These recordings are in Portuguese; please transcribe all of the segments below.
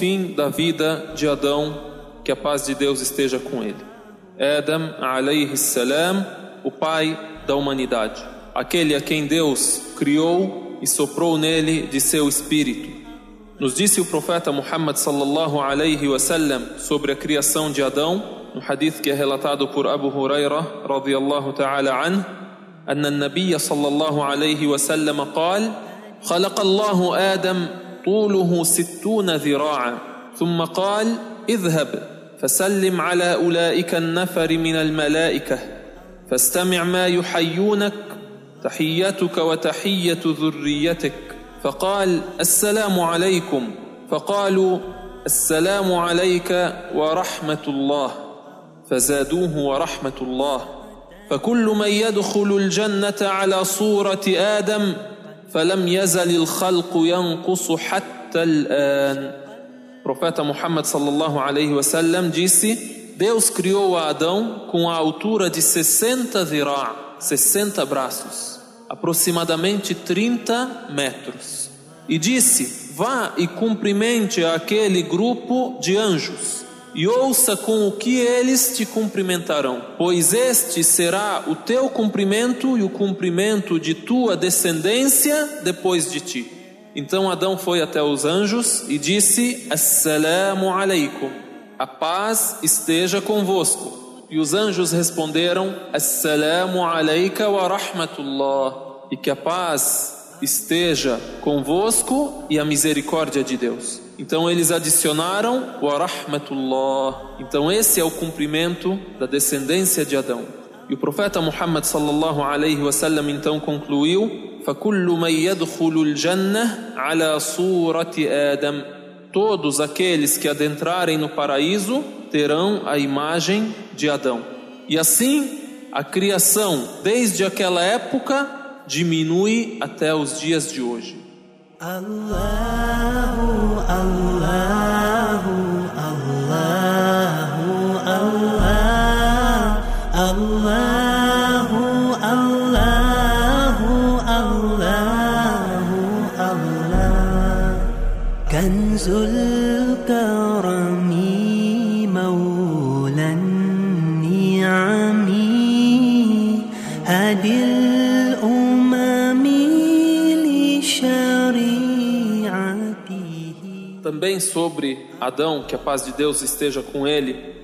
fim da vida de Adão, que a paz de Deus esteja com ele. Adam, alayhi salam, o pai da humanidade. Aquele a quem Deus criou e soprou nele de seu espírito. Nos disse o profeta Muhammad sallallahu alayhi wasallam sobre a criação de Adão, no hadith que é relatado por Abu Huraira radiyallahu ta'ala anhu, أن النبي صلى الله عليه وسلم قال: خلق الله آدم طوله ستون ذراعا ثم قال: اذهب فسلم على أولئك النفر من الملائكة فاستمع ما يحيونك تحيتك وتحية ذريتك. فقال السلام عليكم. فقالوا السلام عليك ورحمة الله. فزادوه ورحمة الله. فكل من يدخل الجنة على صورة آدم فلم يزل الخلق ينقص حتى الآن Profeta Muhammad sallallahu alaihi wasallam disse: Deus criou a Adão com a altura de 60 zirá, 60 braços, aproximadamente 30 metros. E disse: Vá e cumprimente aquele grupo de anjos e ouça com o que eles te cumprimentarão, pois este será o teu cumprimento e o cumprimento de tua descendência depois de ti. Então Adão foi até os anjos e disse: Assalamu alaikum, a paz esteja convosco. E os anjos responderam: Assalamu alaika wa rahmatullah, e que a paz esteja convosco e a misericórdia de Deus. Então eles adicionaram wa rahmatullah. Então esse é o cumprimento da descendência de Adão. E o profeta Muhammad sallallahu alaihi wasallam então concluiu: فكل من يدخل الجنة على صورة آدم Todos aqueles que adentrarem no paraíso terão a imagem de Adão. E assim, a criação, desde aquela época, diminui até os dias de hoje. Allahu, Allahu, sobre Adão, que a paz de Deus esteja com ele,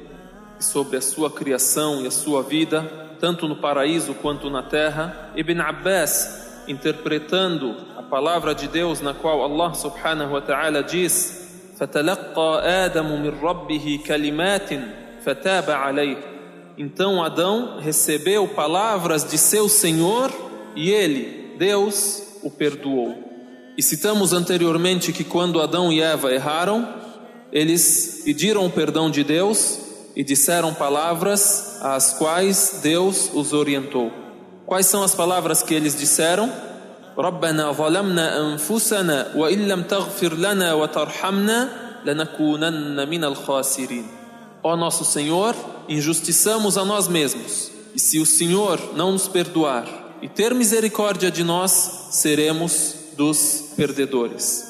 e sobre a sua criação e a sua vida, tanto no paraíso quanto na terra, Ibn Abbas, interpretando a palavra de Deus na qual Allah subhanahu wa ta'ala diz: kalimatin fataba. Então Adão recebeu palavras de seu Senhor e ele, Deus, o perdoou. E citamos anteriormente que quando Adão e Eva erraram, eles pediram o perdão de Deus e disseram palavras às quais Deus os orientou. Quais são as palavras que eles disseram? ربنا ظلمنا أنفسنا وإن لم تغفر لنا وترحمنا لنكونن من الخاسرين. Ó nosso Senhor, injustiçamos a nós mesmos. E se o Senhor não nos perdoar e ter misericórdia de nós, seremos dos perdedores.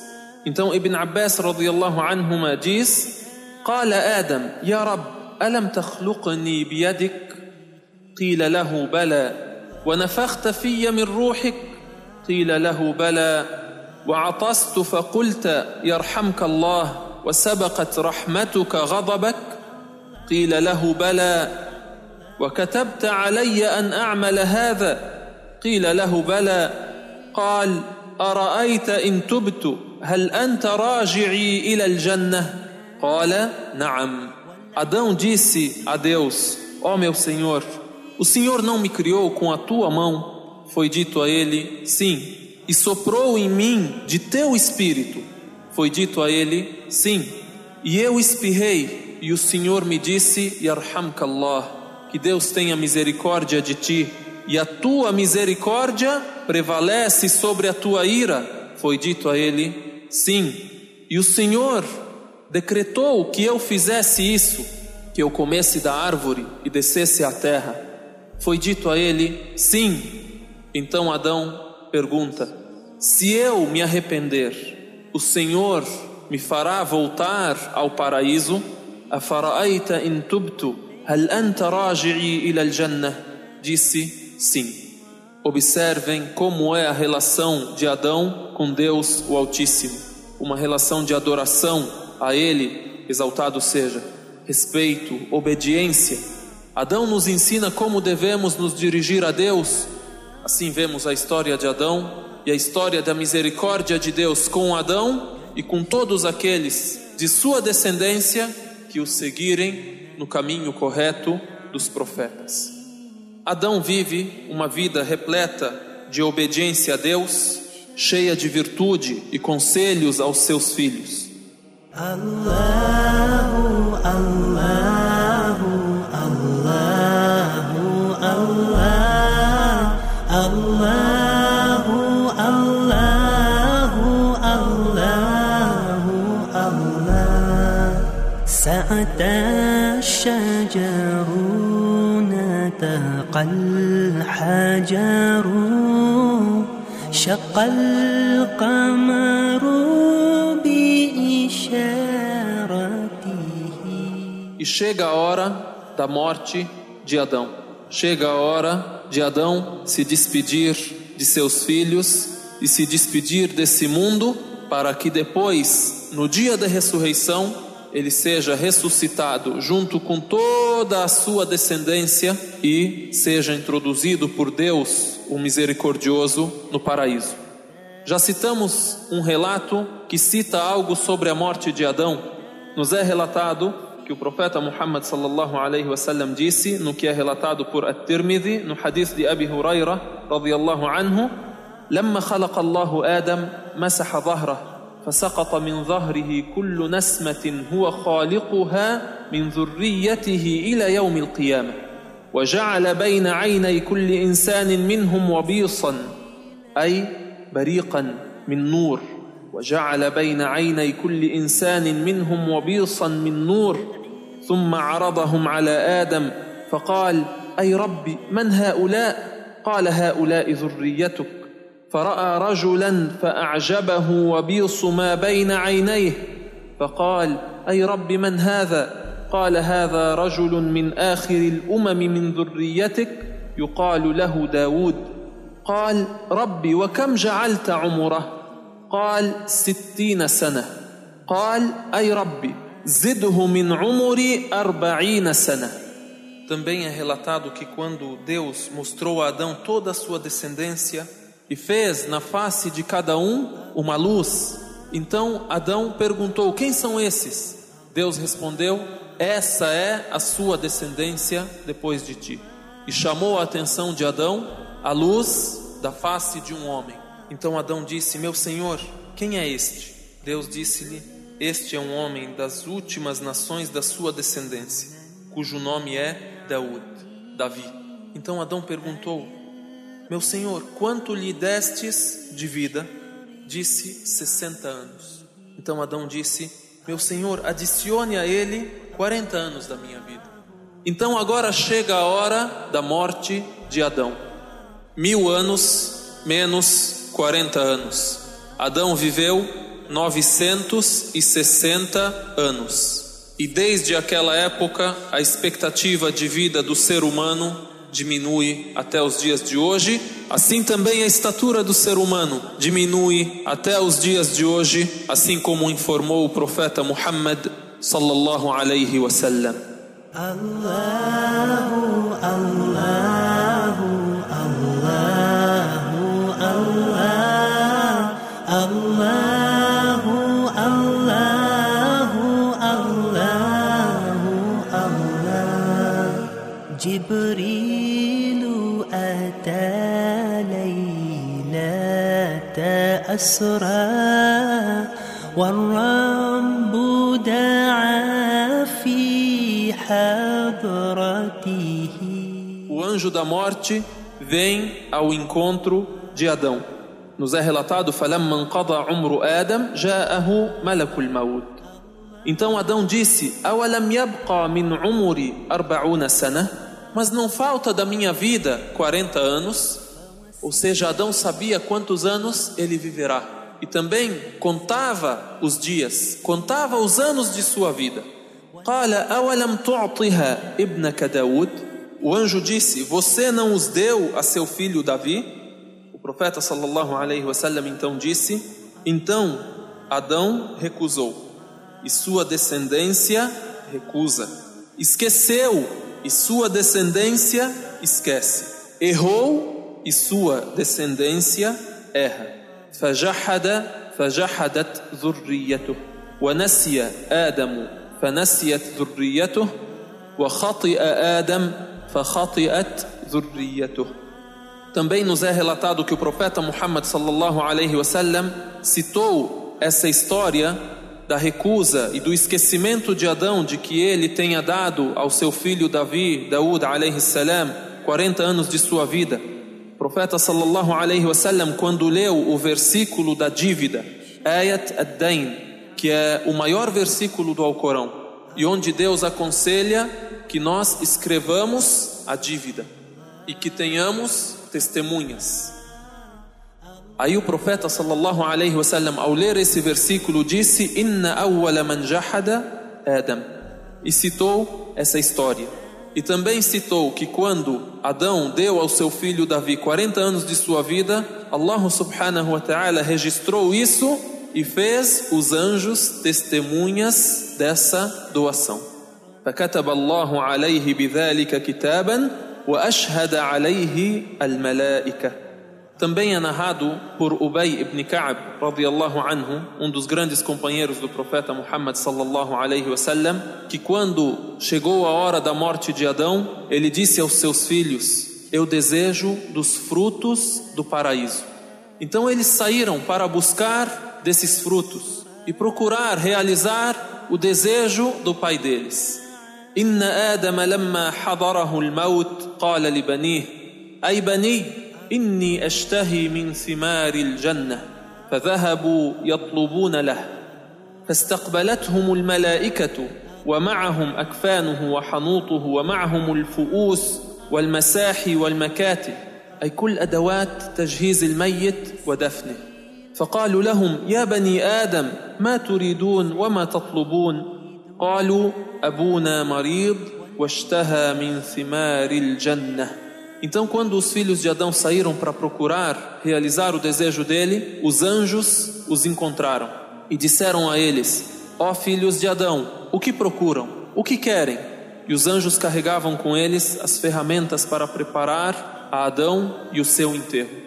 Então Ibn Abbas radiyallahu anhuma diz: قال آدم يا رب ألم تخلقني بيدك؟ قيل له بلى ونفخت في من روحك؟ قيل له بلى وعطست فقلت يرحمك الله وسبقت رحمتك غضبك؟ قيل له بلى وكتبت علي أن أعمل هذا؟ قيل له بلى قال أرأيت إن تبت هل أنت راجعي إلى الجنة؟ قال نعم Adão disse a Deus: Ó oh meu Senhor, o Senhor não me criou com a tua mão? Foi dito a ele: Sim. E soprou em mim de teu espírito? Foi dito a ele: Sim. E eu espirrei, e o Senhor me disse: Yarhamkallah, que Deus tenha misericórdia de ti, e a tua misericórdia prevalece sobre a tua ira. Foi dito a ele: Sim. E o Senhor decretou que eu fizesse isso, que eu comesse da árvore e descesse à terra. Foi dito a ele: Sim. Então Adão pergunta: Se eu me arrepender, o Senhor me fará voltar ao paraíso? Afaraita in tubtu, hal anta raji'i ila al-jannah? Disse: Sim. Observem como é a relação de Adão com Deus, o Altíssimo. Uma relação de adoração a Ele, exaltado seja, respeito, obediência. Adão nos ensina como devemos nos dirigir a Deus. Assim vemos a história de Adão e a história da misericórdia de Deus com Adão e com todos aqueles de sua descendência que o seguirem no caminho correto dos profetas. Adão vive uma vida repleta de obediência a Deus, cheia de virtude e conselhos aos seus filhos. Allahu, Allahu, Allahu, Allah, Allahu, Allahu, Allahu, Allah. Sa'atan نتقى الحجر شق القمر بإشارته E chega a hora da morte de Adão. Chega a hora de Adão se despedir de seus filhos e se despedir desse mundo para que depois, no dia da ressurreição, ele seja ressuscitado junto com toda a sua descendência e seja introduzido por Deus, o misericordioso, no paraíso. Já citamos um relato que cita algo sobre a morte de Adão. Nos é relatado que o profeta Muhammad sallallahu alaihi wasallam disse, no que é relatado por At-Tirmidhi, no hadith de Abi Huraira radiyallahu anhu, لما خلق الله آدم مسح ظهره فسقط من ظهره كل نسمة هو خالقها من ذريته إلى يوم القيامة. وجعل بين عيني كل إنسان منهم وبيصا أي بريقا من نور. وجعل بين عيني كل إنسان منهم وبيصا من نور. ثم عرضهم على آدم فقال أي ربي من هؤلاء؟ قال هؤلاء ذريتك. فرأى رجلا فأعجبه وبيص ما بين عينيه فقال أي رب من هذا؟ قال هذا رجل من آخر الأمم من ذريتك يقال له داود. قال ربي وكم جعلت عمره؟ قال ستين سنة. قال أي ربي زده من عمري أربعين سنة. Também é relatado que quando Deus mostrou a Adão toda a sua descendência e fez na face de cada um uma luz, então Adão perguntou: Quem são esses? Deus respondeu: Essa é a sua descendência depois de ti. E chamou a atenção de Adão a luz da face de um homem. Então Adão disse: Meu senhor, quem é este? Deus disse-lhe: Este é um homem das últimas nações da sua descendência, cujo nome é Daud, Davi. Então Adão perguntou: Meu senhor, quanto lhe destes de vida? Disse: 60 anos. Então Adão disse: Meu senhor, adicione a ele 40 anos da minha vida. Então agora chega a hora da morte de Adão. Mil anos menos 40 anos. Adão viveu 960 anos. E desde aquela época, a expectativa de vida do ser humano diminui até os dias de hoje, assim também a estatura do ser humano diminui até os dias de hoje, assim como informou o profeta Muhammad sallallahu alaihi wasallam. Allahu, Allahu, جبريل أتى ليلة أسرى والرب دعا في حضرته O anjo da morte vem ao encontro de Adão. nos é relatado فَلَمَّا انقضى عمر آدم جاءه ملك الموت Então Adão disse أَوَلَمْ يَبْقَى مِنْ عُمُرِ أَرْبَعُونَ سَنَةً mas não falta da minha vida 40 anos. Ou seja, Adão sabia quantos anos ele viverá. E também contava os dias, contava os anos de sua vida. O anjo disse: Você não os deu a seu filho Davi? O profeta sallallahu alaihi wasallam então disse: Então Adão recusou, e sua descendência recusa. Esqueceu e sua descendência esquece. Errou e sua descendência erra. فجحد فجحدت ذريته ونسي آدم فنسيت ذريته وخطئ آدم فخطئت ذريته Também nos é relatado que o profeta Muhammad sallallahu alaihi wasallam citou essa história da recusa e do esquecimento de Adão de que ele tenha dado ao seu filho Davi, Daud alaihi salam, 40 anos de sua vida. O profeta sallallahu alaihi wasallam quando leu o versículo da dívida, Ayat ad-Dain, que é o maior versículo do Alcorão, e onde Deus aconselha que nós escrevamos a dívida e que tenhamos testemunhas. Aí o profeta sallallahu alaihi wasallam ao ler esse versículo disse: "Inna awwala man jahada Adam" e citou essa história. E também citou que quando Adão deu ao seu filho Davi 40 anos de sua vida, Allah subhanahu wa ta'ala registrou isso e fez os anjos testemunhas dessa doação. فكتب الله عليه بذلك كتابا وأشهد عليه الملائكة também é narrado por Ubay ibn Ka'ab, radiyallahu anhu, um dos grandes companheiros do profeta Muhammad sallallahu alaihi wasallam, que quando chegou a hora da morte de Adão, ele disse aos seus filhos: "Eu desejo dos frutos do paraíso". Então eles saíram para buscar desses frutos e procurar realizar o desejo do pai deles. Inna Adama lamma hadarahu al-maut qala li banihi: ai bani, إني أشتهي من ثمار الجنة فذهبوا يطلبون له. فاستقبلتهم الملائكة ومعهم أكفانه وحنوطه ومعهم الفؤوس والمساحي والمكاتب أي كل أدوات تجهيز الميت ودفنه. فقالوا لهم يا بني آدم ما تريدون وما تطلبون؟ قالوا أبونا مريض واشتهى من ثمار الجنة. Então, quando os filhos de Adão saíram para procurar realizar o desejo dele, os anjos os encontraram e disseram a eles: Ó oh, filhos de Adão, o que procuram? O que querem? E os anjos carregavam com eles as ferramentas para preparar a Adão e o seu enterro.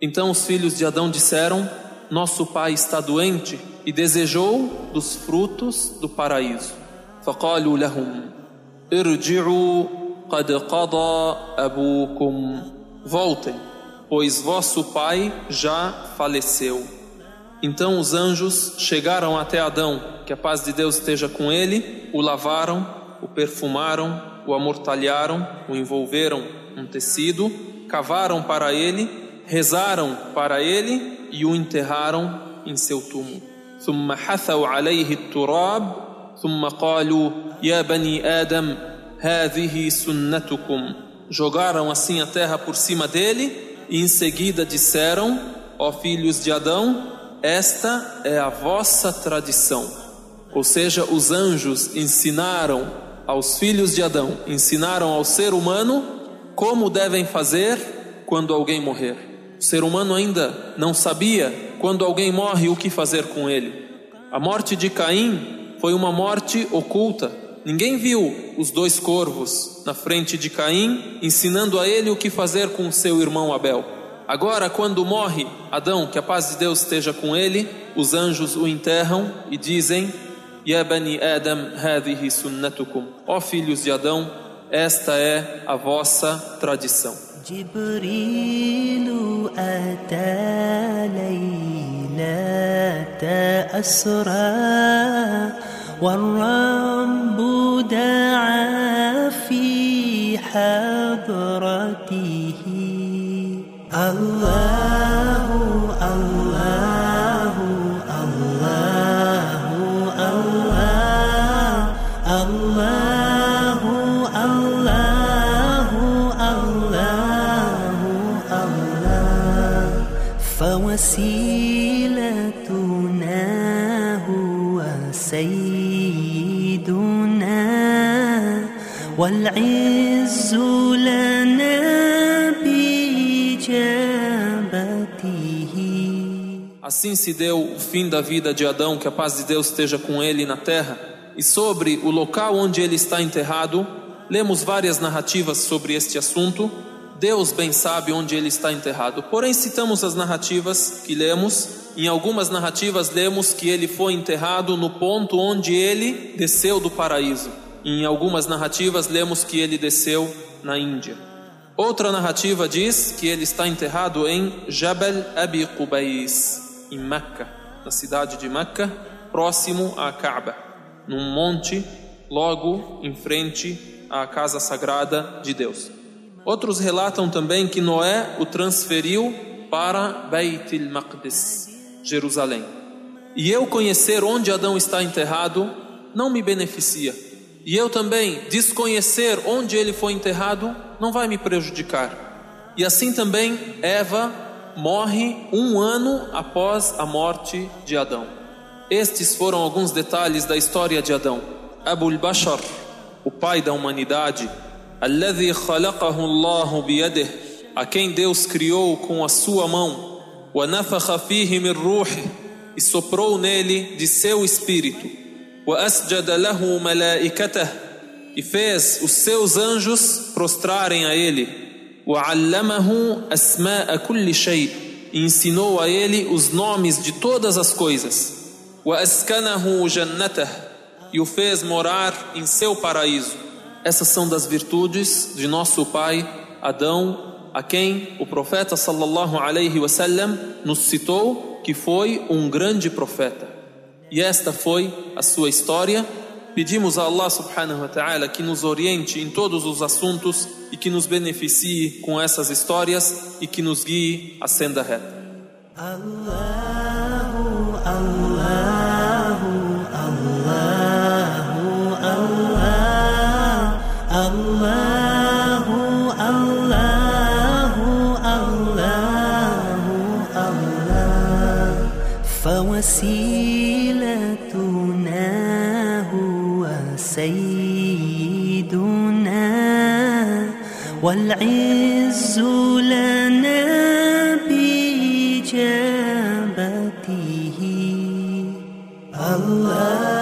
Então os filhos de Adão disseram: Nosso pai está doente e desejou dos frutos do paraíso. فقالوا لهم ارجعوا قد قضى أبوكم Voltem, pois vosso pai já faleceu. Então os anjos chegaram até Adão, que a paz de Deus esteja com ele, o lavaram, o perfumaram, o amortalharam, o envolveram um tecido, cavaram para ele, rezaram para ele e o enterraram em seu túmulo. ثم حثوا عليه التراب ثم قالوا يا بني آدم Hadihi sunnatukum. Jogaram assim a terra por cima dele e em seguida disseram: Ó filhos de Adão, esta é a vossa tradição. Ou seja, os anjos ensinaram aos filhos de Adão, ensinaram ao ser humano como devem fazer quando alguém morrer. O ser humano ainda não sabia quando alguém morre o que fazer com ele. A morte de Caim foi uma morte oculta, Ninguém viu os dois corvos na frente de Caim, ensinando a ele o que fazer com seu irmão Abel. Agora, quando morre Adão, que a paz de Deus esteja com ele, os anjos o enterram e dizem: Ya bani Adam, hadihi sunnatukum. Ó filhos de Adão, esta é a vossa tradição. جبريل أتى ليلة أسرى والرب دعا في حضرته. الله والعز لنا بإجابته Assim se deu o fim da vida de Adão, que a paz de Deus esteja com ele na terra. E sobre o local onde ele está enterrado, lemos várias narrativas sobre este assunto. Deus bem sabe onde ele está enterrado. Porém, citamos as narrativas que lemos. Em algumas narrativas, lemos que ele foi enterrado no ponto onde ele desceu do paraíso. Em algumas narrativas, lemos que ele desceu na Índia. Outra narrativa diz que ele está enterrado em Jabal Abi Qubais, em Meca, na cidade de Meca, próximo à Kaaba, num monte logo em frente à casa sagrada de Deus. Outros relatam também que Noé o transferiu para Beit el-Maqdis, Jerusalém. E eu conhecer onde Adão está enterrado não me beneficia e eu também desconhecer onde ele foi enterrado não vai me prejudicar. E assim também Eva morre um ano após a morte de Adão. Estes foram alguns detalhes da história de Adão. Abul Bashar, o pai da humanidade, a quem Deus criou com a sua mão, e soprou nele de seu espírito e fez os seus anjos prostrarem a ele. e ensinou a ele os nomes de todas as coisas. e o fez morar em seu paraíso. Essas são das virtudes de nosso pai Adão a quem o profeta sallallahu alaihi wasallam nos citou que foi um grande profeta. E esta foi a sua história. Pedimos a Allah subhanahu wa ta'ala que nos oriente em todos os assuntos e que nos beneficie com essas histórias e que nos guie a senda reta. Allahu, Allahu, Allahu, Allah, Allah. see سيدنا والعز لنا بإجابته. الله